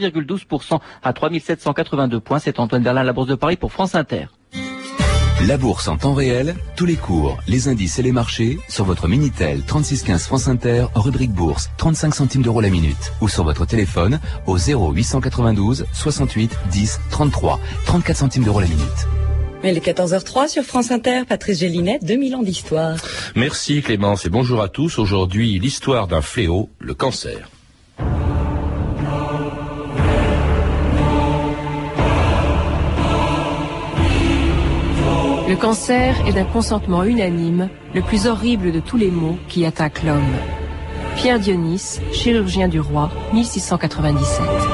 1,12% à 3782 points. C'est Antoine Berlin, la Bourse de Paris pour France Inter. La bourse en temps réel, tous les cours, les indices et les marchés sur votre Minitel 3615 France Inter, rubrique bourse, 35 centimes d'euros la minute ou sur votre téléphone au 0892 68 10 33, 34 centimes d'euros la minute. Il est 14h03 sur France Inter, Patrice Gélinet, 2000 ans d'histoire. Merci Clémence et bonjour à tous. Aujourd'hui, l'histoire d'un fléau, le cancer. Le cancer est d'un consentement unanime le plus horrible de tous les maux qui attaquent l'homme. Pierre Dionys, chirurgien du roi, 1697.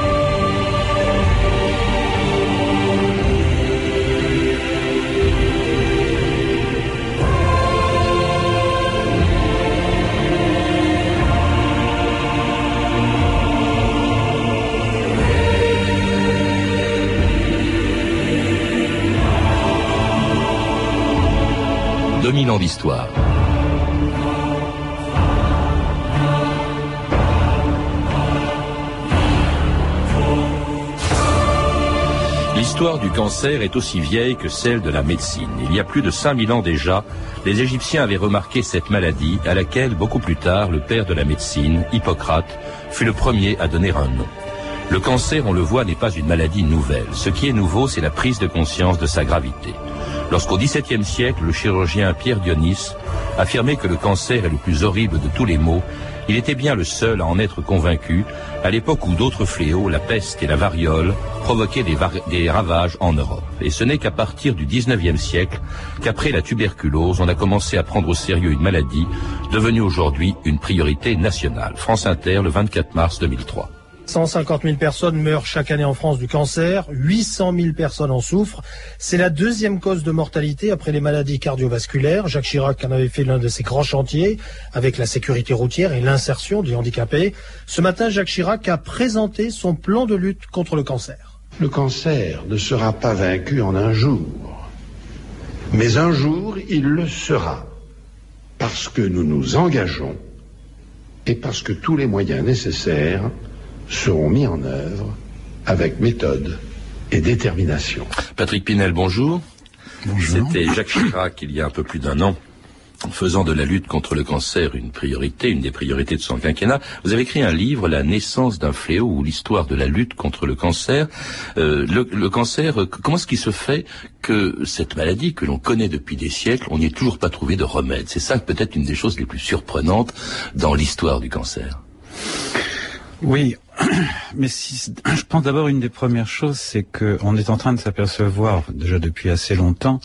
2000 ans d'histoire. L'histoire du cancer est aussi vieille que celle de la médecine. Il y a plus de 5000 ans déjà, les Égyptiens avaient remarqué cette maladie à laquelle, beaucoup plus tard, le père de la médecine, Hippocrate, fut le premier à donner un nom. Le cancer, on le voit, n'est pas une maladie nouvelle. Ce qui est nouveau, c'est la prise de conscience de sa gravité. Lorsqu'au XVIIe siècle, le chirurgien Pierre Dionys affirmait que le cancer est le plus horrible de tous les maux, il était bien le seul à en être convaincu, à l'époque où d'autres fléaux, la peste et la variole, provoquaient des, des ravages en Europe. Et ce n'est qu'à partir du XIXe siècle qu'après la tuberculose, on a commencé à prendre au sérieux une maladie devenue aujourd'hui une priorité nationale. France Inter, le 24 mars 2003. 150 000 personnes meurent chaque année en France du cancer, 800 000 personnes en souffrent. C'est la deuxième cause de mortalité après les maladies cardiovasculaires. Jacques Chirac en avait fait l'un de ses grands chantiers avec la sécurité routière et l'insertion des handicapés. Ce matin, Jacques Chirac a présenté son plan de lutte contre le cancer. Le cancer ne sera pas vaincu en un jour, mais un jour il le sera, parce que nous nous engageons et parce que tous les moyens nécessaires seront mis en œuvre avec méthode et détermination. Patrick Pinel, bonjour. Bonjour. C'était Jacques Chirac il y a un peu plus d'un an faisant de la lutte contre le cancer une priorité, une des priorités de son quinquennat, vous avez écrit un livre, La naissance d'un fléau, ou l'histoire de la lutte contre le cancer. Euh, le, le, cancer, comment est-ce qu'il se fait que cette maladie que l'on connaît depuis des siècles, on n'y ait toujours pas trouvé de remède? C'est ça peut-être une des choses les plus surprenantes dans l'histoire du cancer. Oui, mais si, je pense d'abord une des premières choses, c'est qu'on est en train de s'apercevoir, déjà depuis assez longtemps,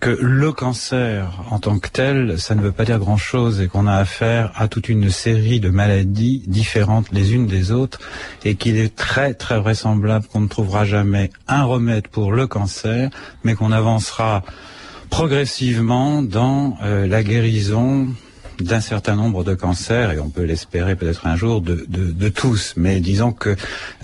que le cancer en tant que tel, ça ne veut pas dire grand-chose et qu'on a affaire à toute une série de maladies différentes les unes des autres et qu'il est très très vraisemblable qu'on ne trouvera jamais un remède pour le cancer, mais qu'on avancera progressivement dans euh, la guérison d'un certain nombre de cancers, et on peut l'espérer peut-être un jour, de, de, de, tous. Mais disons que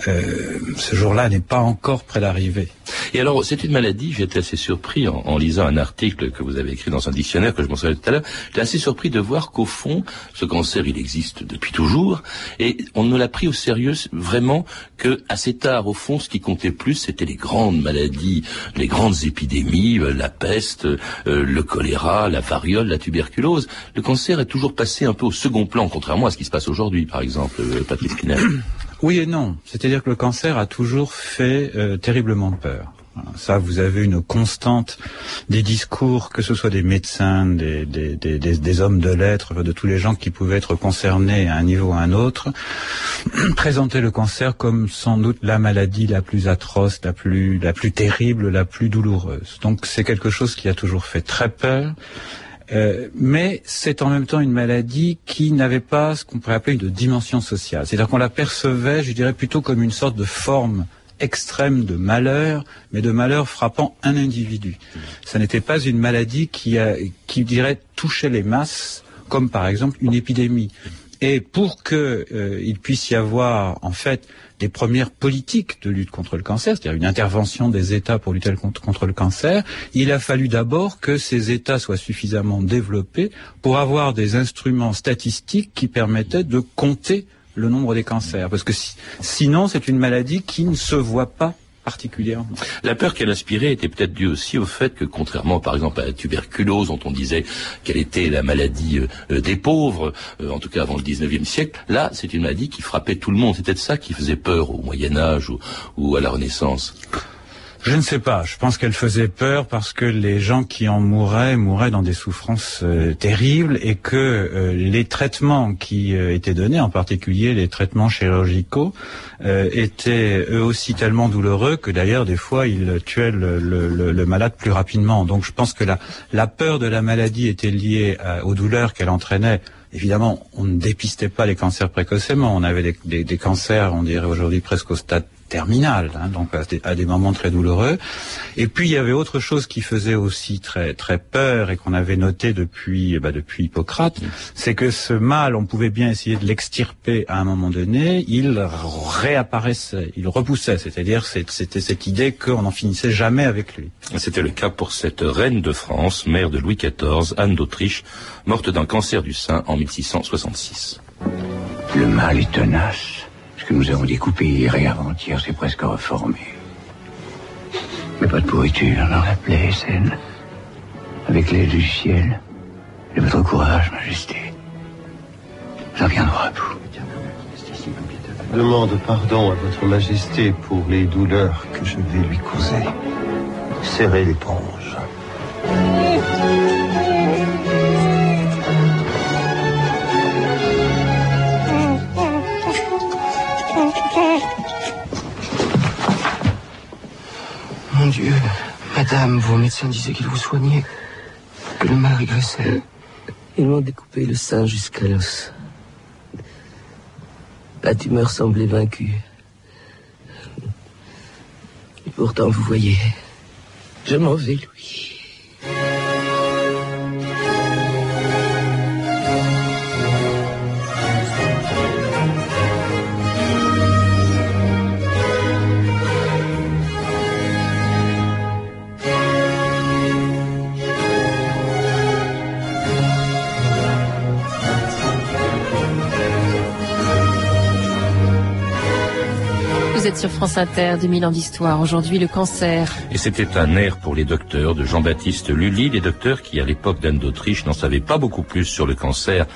euh, ce jour-là n'est pas encore près d'arriver. Et alors, c'est une maladie, j'étais assez surpris en, en, lisant un article que vous avez écrit dans un dictionnaire que je mentionnais tout à l'heure, j'étais assez surpris de voir qu'au fond, ce cancer, il existe depuis toujours, et on ne l'a pris au sérieux vraiment que assez tard. Au fond, ce qui comptait plus, c'était les grandes maladies, les grandes épidémies, euh, la peste, euh, le choléra, la variole, la tuberculose. Le cancer toujours passé un peu au second plan, contrairement à ce qui se passe aujourd'hui, par exemple, euh, Patrick Pinel. Oui et non. C'est-à-dire que le cancer a toujours fait euh, terriblement peur. Ça, vous avez une constante des discours, que ce soit des médecins, des, des, des, des hommes de lettres, de tous les gens qui pouvaient être concernés à un niveau ou à un autre, présenter le cancer comme sans doute la maladie la plus atroce, la plus, la plus terrible, la plus douloureuse. Donc c'est quelque chose qui a toujours fait très peur. Euh, mais c'est en même temps une maladie qui n'avait pas ce qu'on pourrait appeler une dimension sociale. C'est-à-dire qu'on la percevait, je dirais, plutôt comme une sorte de forme extrême de malheur, mais de malheur frappant un individu. Ça n'était pas une maladie qui, qui dirait, touchait les masses, comme par exemple une épidémie. Et pour qu'il euh, puisse y avoir, en fait, des premières politiques de lutte contre le cancer, c'est-à-dire une intervention des États pour lutter contre, contre, le cancer, il a fallu d'abord que ces États soient suffisamment développés pour avoir des instruments statistiques qui permettaient de compter le nombre des cancers, parce que sinon c'est une maladie qui ne se voit pas La peur qu'elle inspirait était peut-être due aussi au fait que, contrairement par exemple à la tuberculose, dont on disait qu'elle était la maladie euh, des pauvres, euh, en tout cas avant le 19e siècle, là c'est une maladie qui frappait tout le monde. C'était ça qui faisait peur au Moyen Âge ou à la Renaissance. Je ne sais pas. Je pense qu'elle faisait peur parce que les gens qui en mouraient mouraient dans des souffrances euh, terribles et que euh, les traitements qui euh, étaient donnés, en particulier les traitements chirurgicaux, étaient eux aussi tellement douloureux que d'ailleurs des fois ils tuaient le, malade plus rapidement. Donc je pense que la, peur de la maladie était liée aux douleurs qu'elle entraînait évidemment, on ne dépistait pas les cancers précocement. On avait des, des, des cancers, on dirait aujourd'hui presque au stade terminale, hein, donc à des, moments très douloureux. Et puis il y avait autre chose qui faisait aussi très très peur et qu'on avait noté depuis bah, depuis Hippocrate, c'est que ce mal, on pouvait bien essayer de l'extirper à un moment donné, il réapparaissait, il repoussait, c'est-à-dire c'était cette idée qu'on n'en finissait jamais avec lui. C'était le cas pour cette reine de France, mère de Louis XIV, Anne d'Autriche, morte d'un cancer du sein en 1666. Le mal est tenace. Ce que nous avons découpé hier et avant-hier, c'est presque reformé. Mais pas de pourriture dans la plaie saine. Avec l'aide du ciel et votre courage, Majesté. J'en viendrai à bout. Demande pardon à votre Majesté pour les douleurs que je vais lui causer. Serrez l'éponge. Mon Dieu, madame, vos médecins disaient qu'il vous soignait, que le mal régressait. Ils m'ont découpé le sein jusqu'à l'os. La tumeur semblait vaincue. Et pourtant, vous voyez, je m'en vais, Louis. Êtes sur France Inter, 2000 ans d'histoire. Aujourd'hui, le cancer. Et c'était un air pour les docteurs de Jean-Baptiste Lully, les docteurs qui, à l'époque d'Anne d'Autriche, n'en savaient pas beaucoup plus sur le cancer,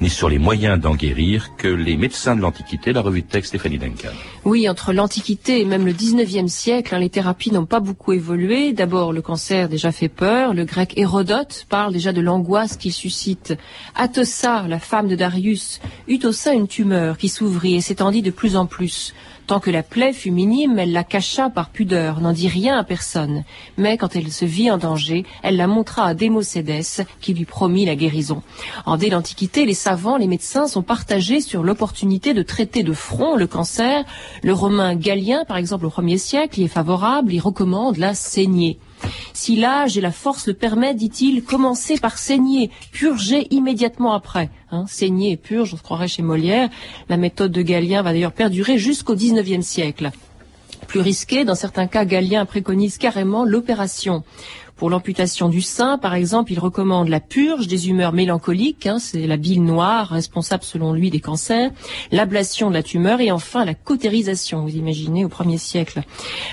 ni sur les moyens d'en guérir, que les médecins de l'Antiquité, la revue de texte Stéphanie Duncan. Oui, entre l'Antiquité et même le 19e siècle, hein, les thérapies n'ont pas beaucoup évolué. D'abord, le cancer déjà fait peur. Le grec Hérodote parle déjà de l'angoisse qu'il suscite. Atossa, la femme de Darius, eut au sein une tumeur qui s'ouvrit et s'étendit de plus en plus. Tant que la plaie fut minime, elle la cacha par pudeur, n'en dit rien à personne. Mais quand elle se vit en danger, elle la montra à Démocédès, qui lui promit la guérison. En dès l'Antiquité, les savants, les médecins sont partagés sur l'opportunité de traiter de front le cancer. Le romain Galien, par exemple, au 1er siècle, y est favorable, il recommande la saignée. Si l'âge et la force le permettent, dit-il, commencez par saigner, purger immédiatement après. Hein, saigner et purge, on se croirait chez Molière. La méthode de Galien va d'ailleurs perdurer jusqu'au XIXe siècle. Plus risqué, dans certains cas, Galien préconise carrément l'opération. Pour l'amputation du sein, par exemple, il recommande la purge des humeurs mélancoliques, hein, c'est la bile noire responsable selon lui des cancers, l'ablation de la tumeur et enfin la cautérisation, vous imaginez, au premier siècle.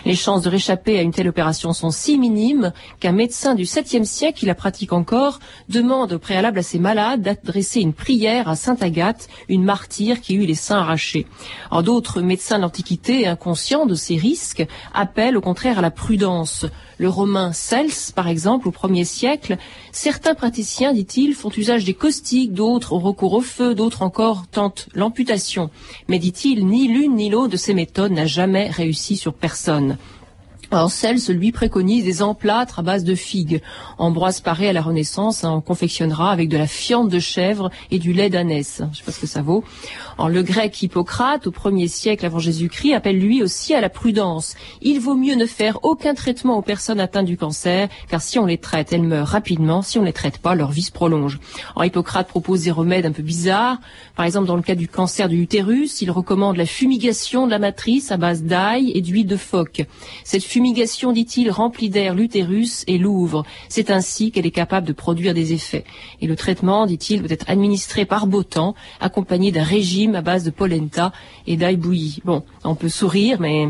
Les chances de réchapper à une telle opération sont si minimes qu'un médecin du 7e siècle, qui la pratique encore, demande au préalable à ses malades d'adresser une prière à Sainte Agathe, une martyre qui eut les seins arrachés. En d'autres médecins d'Antiquité, inconscients de ces risques, appellent au contraire à la prudence. Le romain Cels, par exemple, au premier siècle, certains praticiens, dit-il, font usage des caustiques, d'autres ont recours au feu, d'autres encore tentent l'amputation. Mais dit-il, ni l'une ni l'autre de ces méthodes n'a jamais réussi sur personne. Cels, lui préconise des emplâtres à base de figues. Ambroise Paré à la Renaissance en confectionnera avec de la fiente de chèvre et du lait d'ânesse. Je ne sais pas ce que ça vaut. En le grec Hippocrate, au premier siècle avant Jésus-Christ, appelle lui aussi à la prudence. Il vaut mieux ne faire aucun traitement aux personnes atteintes du cancer, car si on les traite, elles meurent rapidement. Si on ne les traite pas, leur vie se prolonge. En Hippocrate propose des remèdes un peu bizarres. Par exemple, dans le cas du cancer du utérus, il recommande la fumigation de la matrice à base d'ail et d'huile de phoque. Dit-il, remplit d'air l'utérus et l'ouvre. C'est ainsi qu'elle est capable de produire des effets. Et le traitement, dit-il, doit être administré par beau temps, accompagné d'un régime à base de polenta et d'ail bouilli. Bon, on peut sourire, mais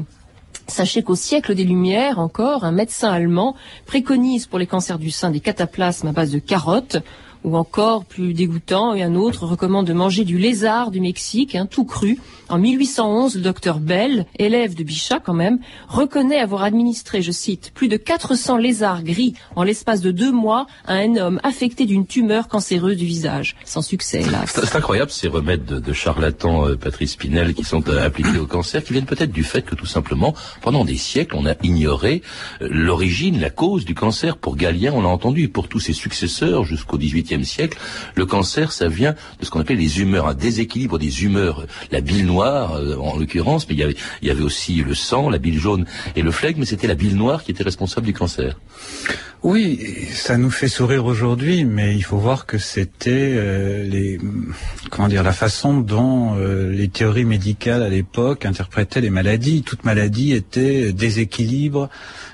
Sachez qu'au siècle des Lumières, encore, un médecin allemand préconise pour les cancers du sein des cataplasmes à base de carottes, ou encore plus dégoûtant, et un autre recommande de manger du lézard du Mexique, hein, tout cru. En 1811, le docteur Bell, élève de Bichat quand même, reconnaît avoir administré, je cite, plus de 400 lézards gris en l'espace de deux mois à un homme affecté d'une tumeur cancéreuse du visage. Sans succès, hélas. C'est incroyable ces remèdes de, de charlatans, euh, Patrice Pinel, qui sont euh, appliqués au cancer, qui viennent peut-être du fait que tout simplement, pendant des siècles, on a ignoré euh, l'origine, la cause du cancer. Pour Galien, on l'a entendu, et pour tous ses successeurs jusqu'au Siècle, le cancer, ça vient de ce qu'on appelle les humeurs, un déséquilibre des humeurs, la bile noire euh, en l'occurrence, mais il y, avait, aussi le sang, la bile jaune et le flegme, mais c'était la bile noire qui était responsable du cancer. Oui, ça nous fait sourire aujourd'hui, mais il faut voir que c'était euh, la façon dont euh, les théories médicales à l'époque interprétaient les maladies. Toute maladie était déséquilibre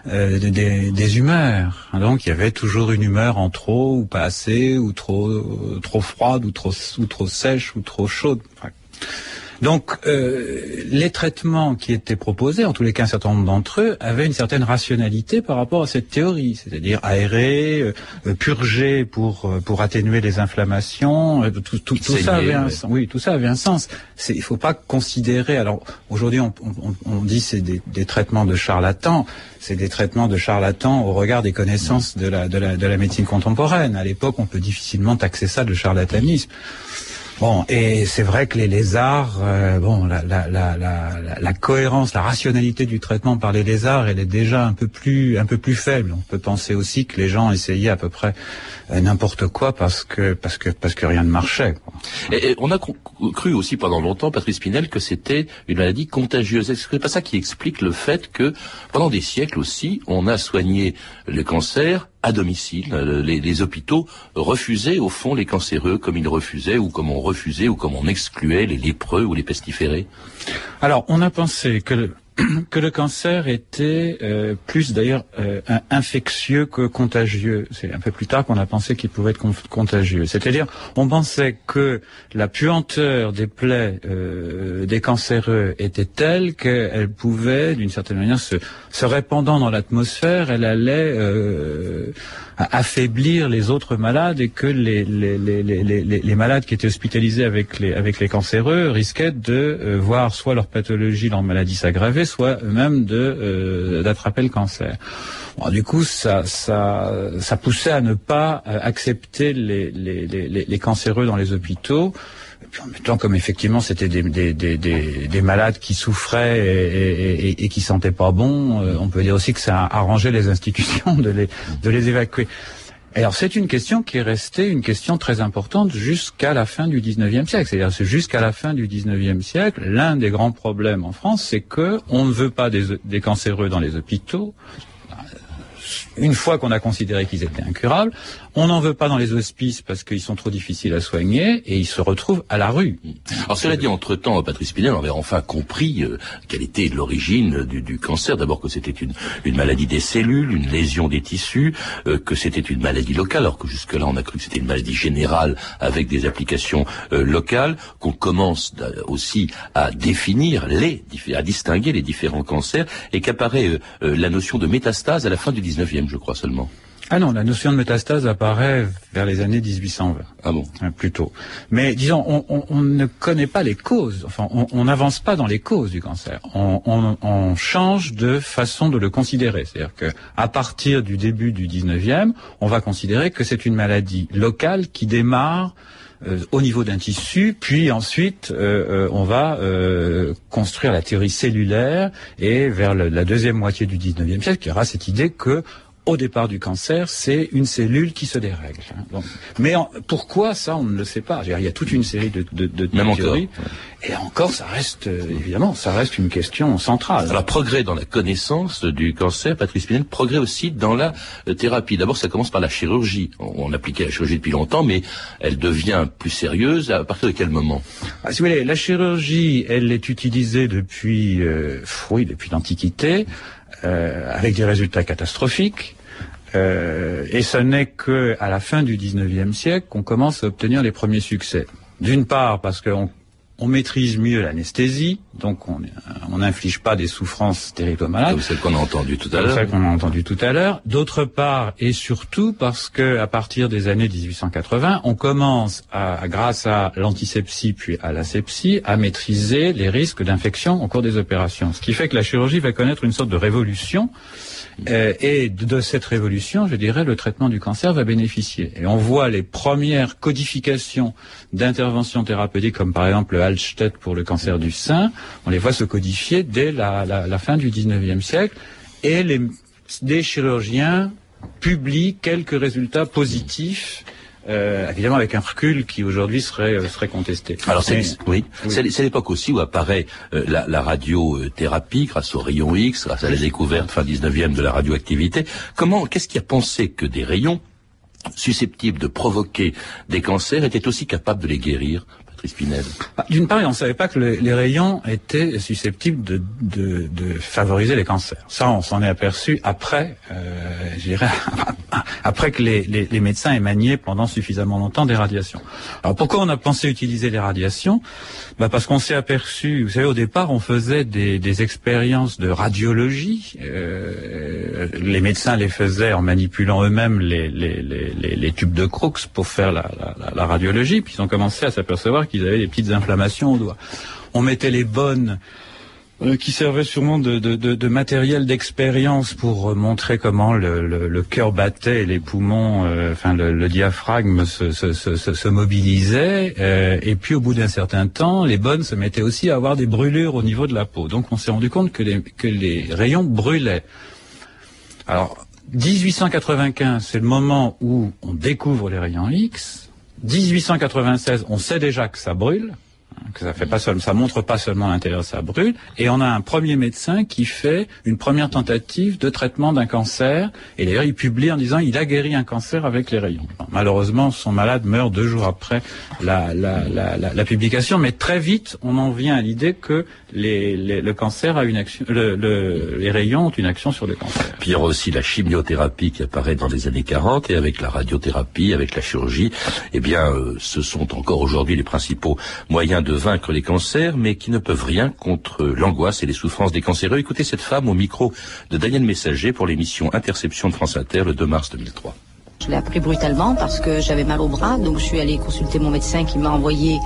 des, humeurs. Donc il y avait toujours une humeur en trop ou pas assez, trop trop froide, ou trop ou trop sèche, ou trop chaude. Donc, euh, les traitements qui étaient proposés, en tous les cas un certain nombre d'entre eux, avaient une certaine rationalité par rapport à cette théorie, c'est-à-dire aérer, euh, purger pour euh, pour atténuer les inflammations, euh, tout, tout, tout ça avait un sens. Oui, tout ça avait un sens. Il faut pas considérer. Alors aujourd'hui, on, on, on, dit c'est des, des, traitements de charlatans. C'est des traitements de charlatans au regard des connaissances de la, de la, de la médecine contemporaine. À l'époque, on peut difficilement taxer ça de charlatanisme. Bon, et c'est vrai que les lézards, euh, bon, la, cohérence, la rationalité du traitement par les lézards, elle est déjà un peu plus, un peu plus faible. On peut penser aussi que les gens essayaient à peu près euh, n'importe quoi parce que, parce que, parce que rien ne marchait. Et, on a cru aussi pendant longtemps, Patrice Pinel, que c'était une maladie contagieuse. C'est pas ça qui explique le fait que pendant des siècles aussi, on a soigné le cancer à domicile. Les, les, hôpitaux refusaient au fond les cancéreux comme ils refusaient ou comme on refusait ou comme on excluait les lépreux ou les pestiférés. Alors on a pensé que que le cancer était euh, plus d'ailleurs euh, infectieux que contagieux. C'est un peu plus tard qu'on a pensé qu'il pouvait être contagieux. C'est-à-dire, on pensait que la puanteur des plaies euh, des cancéreux était telle qu'elle pouvait, d'une certaine manière, se, se répandant dans l'atmosphère, elle allait euh, affaiblir les autres malades et que les, les, les, les, malades qui étaient hospitalisés avec les, avec les cancéreux risquaient de euh, voir soit leur pathologie, leur maladie s'aggraver, soit eux-mêmes de, euh, d'attraper le cancer. Bon, du coup, ça, ça, ça poussait à ne pas euh, accepter les, les, les, les cancéreux dans les hôpitaux en même temps, comme effectivement c'était des, des, des, des, malades qui souffraient et, et, et, qui sentaient pas bon, euh, on peut dire aussi que ça a les institutions de les, de les évacuer. Alors c'est une question qui est restée une question très importante jusqu'à la fin du 19e siècle. C'est-à-dire jusqu'à la fin du 19e siècle, l'un des grands problèmes en France, c'est que on ne veut pas des, des cancéreux dans les hôpitaux, une fois qu'on a considéré qu'ils étaient incurables, on n'en veut pas dans les hospices parce qu'ils sont trop difficiles à soigner et ils se retrouvent à la rue. Alors cela dit, entre-temps, Patrice Pinel avait enfin compris euh, quelle était l'origine du, cancer. D'abord que c'était une, maladie des cellules, une lésion des tissus, euh, que c'était une maladie locale, alors que jusque-là on a cru que c'était une maladie générale avec des applications euh, locales, qu'on commence aussi à définir les, à distinguer les différents cancers et qu'apparaît la notion de métastase à la fin du 19e, je crois seulement. Ah non, la notion de métastase apparaît vers les années 1820. Ah bon? Hein, Plutôt. Mais disons, on, on, on, ne connaît pas les causes. Enfin, on n'avance pas dans les causes du cancer. On, change de façon de le considérer. C'est-à-dire que à partir du début du 19e, on va considérer que c'est une maladie locale qui démarre euh, au niveau d'un tissu, puis ensuite euh, euh, on va construire la théorie cellulaire et vers le, la deuxième moitié du 19e siècle, il y aura cette idée que au départ du cancer, c'est une cellule qui se dérègle. Hein. mais pourquoi ça, on ne le sait pas. Il y a toute une série de, de, de théories. Et encore, ça reste, euh, évidemment, ça reste une question centrale. Alors, progrès dans la connaissance du cancer, Patrice Pinel, progrès aussi dans la euh, thérapie. D'abord, ça commence par la chirurgie. On, on, appliquait la chirurgie depuis longtemps, mais elle devient plus sérieuse à partir de quel moment? Ah, Si vous voulez, la chirurgie, elle est utilisée depuis, euh, oui, depuis l'Antiquité, euh, avec des résultats catastrophiques. Euh, et ce n'est que à la fin du 19e siècle qu'on commence à obtenir les premiers succès. D'une part parce qu'on on maîtrise mieux l'anesthésie, donc on n'inflige pas des souffrances terribles aux malades. Comme celle qu'on a entendu tout à l'heure. celle qu'on a entendu tout à l'heure. D'autre part, et surtout parce que à partir des années 1880, on commence à, grâce à l'antisepsie puis à l'asepsie, à maîtriser les risques d'infection au cours des opérations. Ce qui fait que la chirurgie va connaître une sorte de révolution euh, et de cette révolution, je dirais, le traitement du cancer va bénéficier. Et on voit les premières codifications d'interventions thérapeutiques, comme par exemple le Hallstatt pour le cancer du sein, on les voit se codifier dès la, la, la fin du 19e siècle. Et les, des chirurgiens publient quelques résultats positifs euh, évidemment avec un recul qui aujourd'hui serait euh, serait contesté. Alors c'est oui, c'est l'époque aussi où apparaît euh, la, la, radiothérapie grâce aux rayons X, grâce à la découverte fin 19e de la radioactivité. Comment qu'est-ce qui a pensé que des rayons susceptibles de provoquer des cancers étaient aussi capables de les guérir? Bah, d'une part, on ne savait pas que les, rayons étaient susceptibles de, favoriser les cancers. Ça, on s'en est aperçu après, euh, je dirais, après que les, médecins aient manié pendant suffisamment longtemps des radiations. Alors pourquoi on a pensé utiliser les radiations? Bah Parce qu'on s'est aperçu, vous savez, au départ, on faisait des, expériences de radiologie. Euh, les médecins les faisaient en manipulant eux-mêmes les, tubes de Crookes pour faire la, la, la radiologie, puis ils ont commencé à s'apercevoir qu'ils avaient des petites inflammations au doigt. On mettait les bonnes euh, qui servaient sûrement de, matériel d'expérience pour euh, montrer comment le, cœur battait les poumons, euh, enfin le, diaphragme se mobilisait. et puis au bout d'un certain temps, les bonnes se mettaient aussi à avoir des brûlures au niveau de la peau. Donc on s'est rendu compte que les, que les rayons brûlaient. Alors 1895, c'est le moment où on découvre les rayons X. 1896, on sait déjà que ça brûle, que ça fait pas seulement, ça montre pas seulement l'intérieur, ça brûle, et on a un premier médecin qui fait une première tentative de traitement d'un cancer, et d'ailleurs il publie en disant il a guéri un cancer avec les rayons. malheureusement, son malade meurt deux jours après la, la, la, la, publication, mais très vite on en vient à l'idée que les, les, le cancer a une action, le, le, les rayons ont une action sur le cancer. Puis il y aura aussi la chimiothérapie qui apparaît dans les années 40 et avec la radiothérapie, avec la chirurgie, eh bien, euh, ce sont encore aujourd'hui les principaux moyens de vaincre les cancers, mais qui ne peuvent rien contre l'angoisse et les souffrances des cancéreux. Écoutez cette femme au micro de Daniel Messager pour l'émission Interception de France Inter le 2 mars 2003. Je l'ai appris brutalement parce que j'avais mal au bras, donc je suis allée consulter mon médecin qui m'a envoyé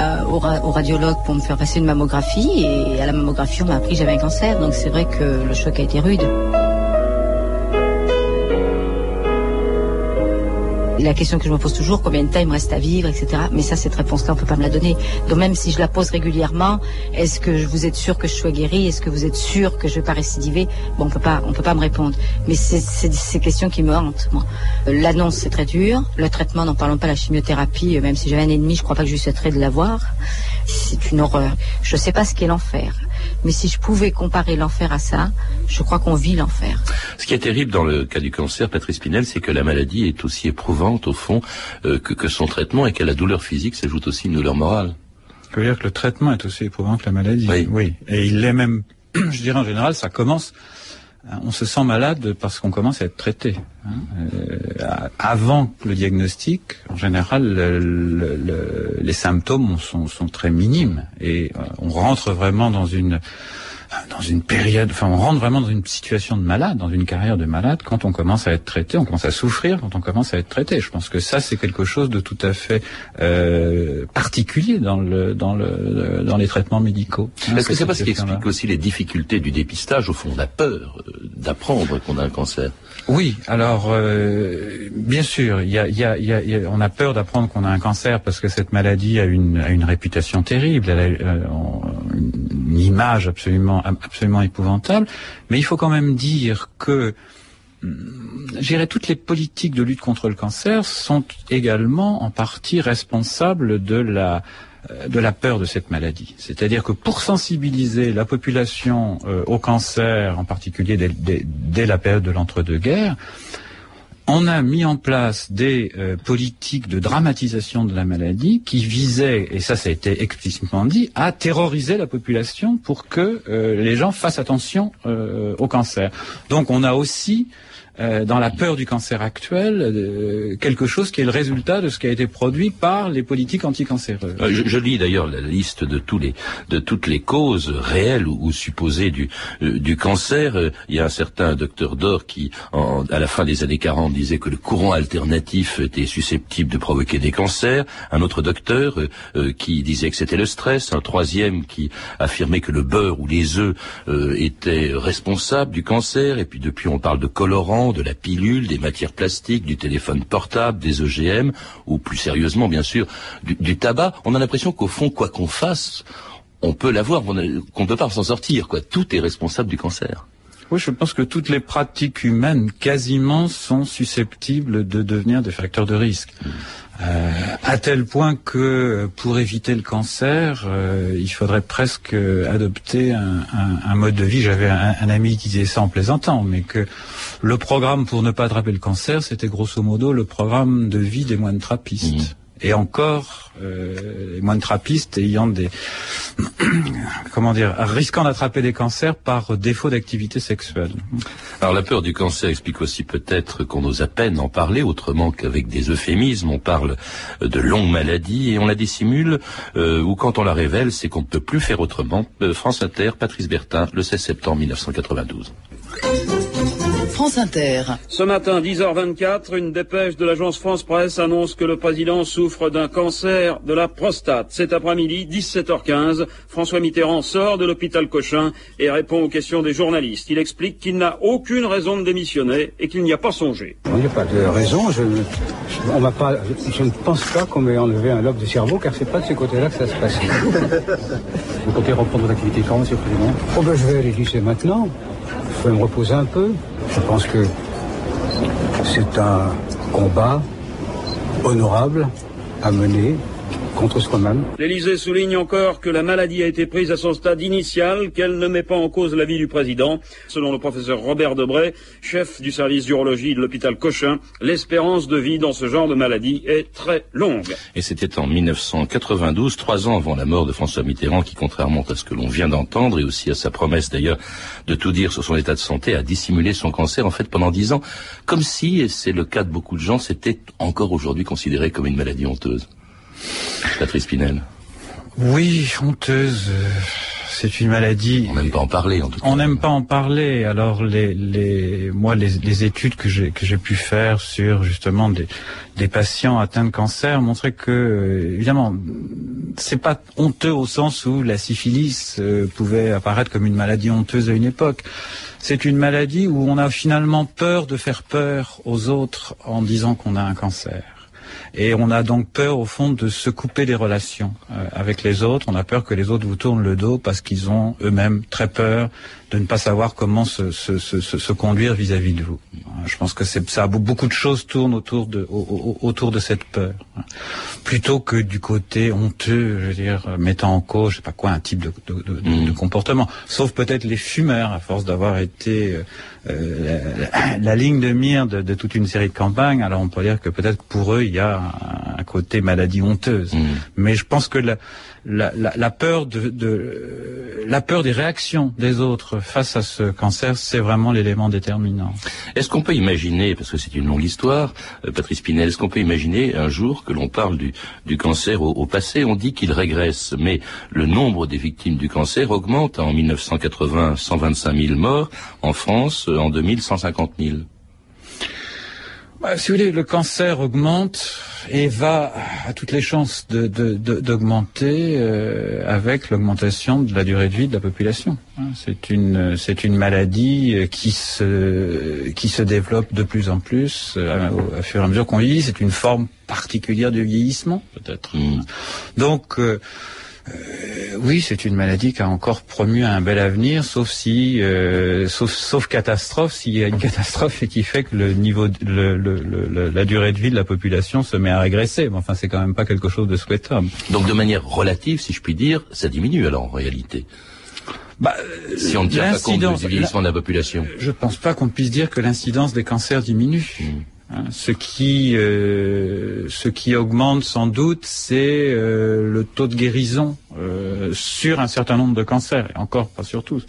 euh, au, au, radiologue pour me faire passer une mammographie et à la mammographie on m'a appris que j'avais un cancer, donc c'est vrai que le choc a été rude. La question que je me pose toujours, combien de temps il me reste à vivre, etc. Mais ça, cette réponse-là, on peut pas me la donner. Donc même si je la pose régulièrement, est-ce que vous êtes sûr que je sois guéri Est-ce que vous êtes sûr que je vais pas récidiver? Bon, on peut pas, on peut pas me répondre. Mais c'est ces questions qui me hantent. Moi. Euh, l'annonce, c'est très dur. Le traitement, n'en parlons pas, la chimiothérapie, euh, même si j'avais un ennemi, je crois pas que je souhaiterais de l'avoir. C'est une horreur. Je sais pas ce qu'est l'enfer. Mais si je pouvais comparer l'enfer à ça, je crois qu'on vit l'enfer. Ce qui est terrible dans le cas du cancer, Patrice Pinel, c'est que la maladie est aussi éprouvante au fond euh, que, que, son traitement et qu'à la douleur physique s'ajoute aussi une douleur morale. Je veux dire que le traitement est aussi éprouvant que la maladie. Oui. oui. Et il l'est même, je dirais en général, ça commence on se sent malade parce qu'on commence à être traité. Hein. Euh, avant le diagnostic, en général, les symptômes sont, sont, très minimes et euh, on rentre vraiment dans une dans une période, enfin on rentre vraiment dans une situation de malade, dans une carrière de malade quand on commence à être traité, on commence à souffrir quand on commence à être traité. Je pense que ça c'est quelque chose de tout à fait euh, particulier dans le dans le dans les traitements médicaux. Est-ce que c'est pas ce qui explique aussi les difficultés du dépistage Au fond, on a peur euh, d'apprendre qu'on a un cancer? Oui, alors euh, bien sûr, il y a, y, a, y a, on a peur d'apprendre qu'on a un cancer parce que cette maladie a une, a une réputation terrible, elle a euh, une image absolument absolument épouvantable. Mais il faut quand même dire que J'irais toutes les politiques de lutte contre le cancer sont également en partie responsables de la euh, peur de cette maladie. C'est-à-dire que pour sensibiliser la population euh, au cancer, en particulier dès la période de l'entre-deux-guerres, on a mis en place des euh, politiques de dramatisation de la maladie qui visaient, et ça ça a été explicitement dit, à terroriser la population pour que euh, les gens fassent attention euh, au cancer. Donc on a aussi euh, dans la peur du cancer actuel, euh, quelque chose qui est le résultat de ce qui a été produit par les politiques anticancéreuses. Euh, je, je, lis d'ailleurs la liste de tous les de toutes les causes réelles ou, ou supposées du euh, du cancer. Il y a un certain docteur Dor qui, en, à la fin des années 40, disait que le courant alternatif était susceptible de provoquer des cancers. Un autre docteur qui disait que c'était le stress. Un troisième qui affirmait que le beurre ou les œufs étaient responsables du cancer. Et puis depuis, on parle de colorants de la pilule, des matières plastiques, du téléphone portable, des OGM, ou plus sérieusement, bien sûr, du, du tabac. On a l'impression qu'au fond, quoi qu'on fasse, on peut l'avoir, qu'on ne peut pas s'en sortir. Quoi. Tout est responsable du cancer. Oui, je pense que toutes les pratiques humaines, quasiment, sont susceptibles de devenir des facteurs de risque. Mmh. Euh, à tel point que pour éviter le cancer, euh, il faudrait presque adopter un, mode de vie. J'avais un, un, ami qui disait ça en plaisantant, mais que le programme pour ne pas attraper le cancer, c'était grosso modo le programme de vie des moines trappistes. Mmh et encore euh, les moines trappistes ayant des comment dire risquant d'attraper des cancers par défaut d'activité sexuelle. Alors la peur du cancer explique aussi peut-être qu'on ose à peine en parler autrement qu'avec des euphémismes. On parle de longues maladies et on la dissimule euh, ou quand on la révèle, c'est qu'on ne peut plus faire autrement. Euh, France Inter, Patrice Bertin, le 16 septembre 1992. France Inter. Ce matin, 10h24, une dépêche de l'agence France Presse annonce que le président souffre d'un cancer de la prostate. Cet après-midi, 17h15, François Mitterrand sort de l'hôpital Cochin et répond aux questions des journalistes. Il explique qu'il n'a aucune raison de démissionner et qu'il n'y a pas songé. Il n'y a pas de raison. Je, on m'a pas, je ne pense pas qu'on m'ait enlevé un lobe de cerveau car c'est pas de ce côté-là que ça se passe. Vous comptez reprendre votre activité quand, monsieur le président? Oh ben, je vais aller lycée maintenant. Je vais me reposer un peu. Je pense que c'est un combat honorable à mener contre soi-même. L'Élysée souligne encore que la maladie a été prise à son stade initial, qu'elle ne met pas en cause la vie du président. Selon le professeur Robert Debray, chef du service d'urologie de l'hôpital Cochin, l'espérance de vie dans ce genre de maladie est très longue. Et c'était en 1992, trois ans avant la mort de François Mitterrand, qui, contrairement à ce que l'on vient d'entendre, et aussi à sa promesse d'ailleurs de tout dire sur son état de santé, a dissimulé son cancer en fait pendant dix ans, comme si, et c'est le cas de beaucoup de gens, c'était encore aujourd'hui considéré comme une maladie honteuse. Patrice Pinel. Oui, honteuse. C'est une maladie. On n'aime pas en parler, en tout cas. On n'aime pas en parler. Alors, les, les, moi, les, les études que j'ai que j'ai pu faire sur justement des, des patients atteints de cancer montraient que, évidemment, c'est pas honteux au sens où la syphilis euh, pouvait apparaître comme une maladie honteuse à une époque. C'est une maladie où on a finalement peur de faire peur aux autres en disant qu'on a un cancer. Et on a donc peur, au fond, de se couper des relations euh, avec les autres. On a peur que les autres vous tournent le dos parce qu'ils ont eux-mêmes très peur de ne pas savoir comment se, se, se, se conduire vis-à-vis -vis de vous. Je pense que ça, beaucoup de choses tournent autour de, autour de cette peur, plutôt que du côté honteux, je veux dire, mettant en cause, je sais pas quoi, un type de, de, de, mmh. de comportement. Sauf peut-être les fumeurs, à force d'avoir été euh, la, la, ligne de mire de, de, toute une série de campagnes. Alors on peut dire que peut-être pour eux il y a un, un côté maladie honteuse. Mmh. Mais je pense que la, la, la, la peur de, de, la peur des réactions des autres face à ce cancer, c'est vraiment l'élément déterminant. Est-ce qu'on peut imaginer, parce que c'est une longue histoire, euh, Patrice Pinel, est-ce qu'on peut imaginer un jour que l'on parle du, du cancer au, au passé? On dit qu'il régresse, mais le nombre des victimes du cancer augmente. En 1980, 125 000 morts. En France, en 2000, 150 000. Bah, si vous voulez, le cancer augmente et va à toutes les chances d'augmenter euh, avec l'augmentation de la durée de vie de la population. C'est une c'est une maladie qui se qui se développe de plus en plus euh, au, à fur et à mesure qu'on vieillit. C'est une forme particulière de vieillissement peut-être. Mmh. Donc euh, oui, c'est une maladie qui a encore promu un bel avenir, sauf si, euh, sauf, sauf catastrophe, s'il y a une catastrophe et qui fait que le niveau, le, le, la durée de vie de la population se met à régresser. Mais enfin, c'est quand même pas quelque chose de souhaitable. Donc, de manière relative, si je puis dire, ça diminue alors en réalité. Bah, si on ne tient pas compte du vieillissement de la population. Je ne pense pas qu'on puisse dire que l'incidence des cancers diminue. Hmm. Hein, ce qui, euh, ce qui augmente sans doute, c'est euh, le taux de guérison euh, sur un certain nombre de cancers, et encore pas sur tous.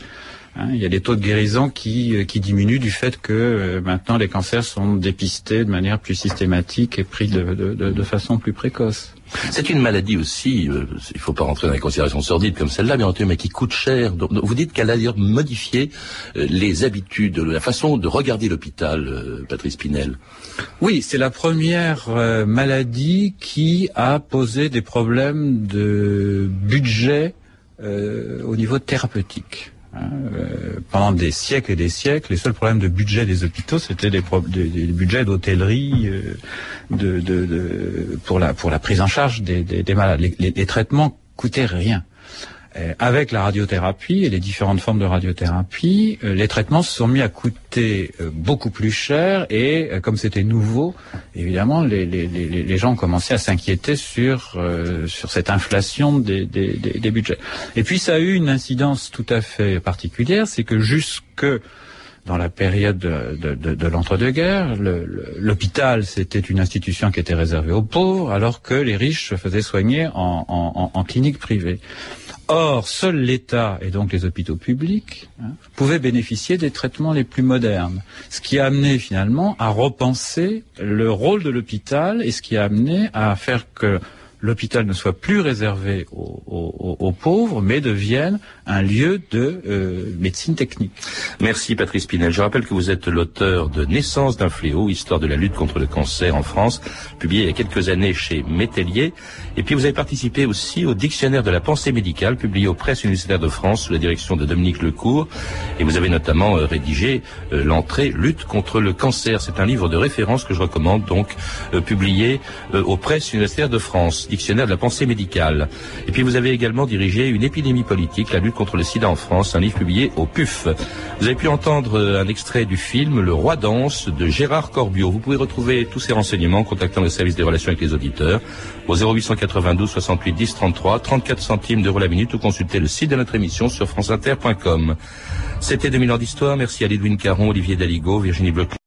Hein, il y a des taux de guérison qui, qui diminuent du fait que maintenant les cancers sont dépistés de manière plus systématique et pris de, de, de façon plus précoce. C'est une maladie aussi, euh, il ne faut pas rentrer dans les considérations sordides comme celle-là, bien entendu, mais qui coûte cher. Vous dites qu'elle a d'ailleurs modifié euh, les habitudes, la façon de regarder l'hôpital, euh, Patrice Pinel. Oui, c'est la première maladie qui a posé des problèmes de budget au niveau thérapeutique. Hein, euh, pendant des siècles et des siècles, les seuls problèmes de budget des hôpitaux, c'était des, des, budgets d'hôtellerie, euh, de, de, de, pour, la, pour la prise en charge des, des malades. Les, les, les, traitements coûtaient rien. Euh, avec la radiothérapie et les différentes formes de radiothérapie, euh, les traitements se sont mis à coûter euh, beaucoup plus cher et comme c'était nouveau, évidemment, les, les, les, gens ont commencé à s'inquiéter sur, sur cette inflation des, des, des, budgets. Et puis ça a eu une incidence tout à fait particulière, c'est que jusque dans la période de, de, de, l'entre-deux-guerres, l'hôpital c'était une institution qui était réservée aux pauvres, alors que les riches se faisaient soigner en, en, en clinique privée. Or, seul l'État et donc les hôpitaux publics hein, pouvaient bénéficier des traitements les plus modernes, ce qui a amené finalement à repenser le rôle de l'hôpital et ce qui a amené à faire que l'hôpital ne soit plus réservé aux, pauvres, mais devienne un lieu de euh, médecine technique. Merci Patrice Pinel. Je rappelle que vous êtes l'auteur de Naissance d'un fléau, histoire de la lutte contre le cancer en France, publié il y a quelques années chez Métellier. Et puis vous avez participé aussi au Dictionnaire de la pensée médicale, publié aux presses universitaires de France sous la direction de Dominique Lecourt. Et vous avez notamment euh, rédigé euh, l'entrée Lutte contre le cancer. C'est un livre de référence que je recommande, donc publié aux presses universitaires de France dictionnaire de la pensée médicale. Et puis vous avez également dirigé une épidémie politique, la lutte contre le sida en France, un livre publié au PUF. Vous avez pu entendre un extrait du film Le Roi danse de Gérard Corbiot. Vous pouvez retrouver tous ces renseignements en contactant le service des relations avec les auditeurs au 0892 68 10 33, 34 centimes d'euros la minute ou consulter le site de notre émission sur franceinter.com. C'était 2000 ans d'histoire. Merci à Lidwin Caron, Olivier Daligo, Virginie Bloch.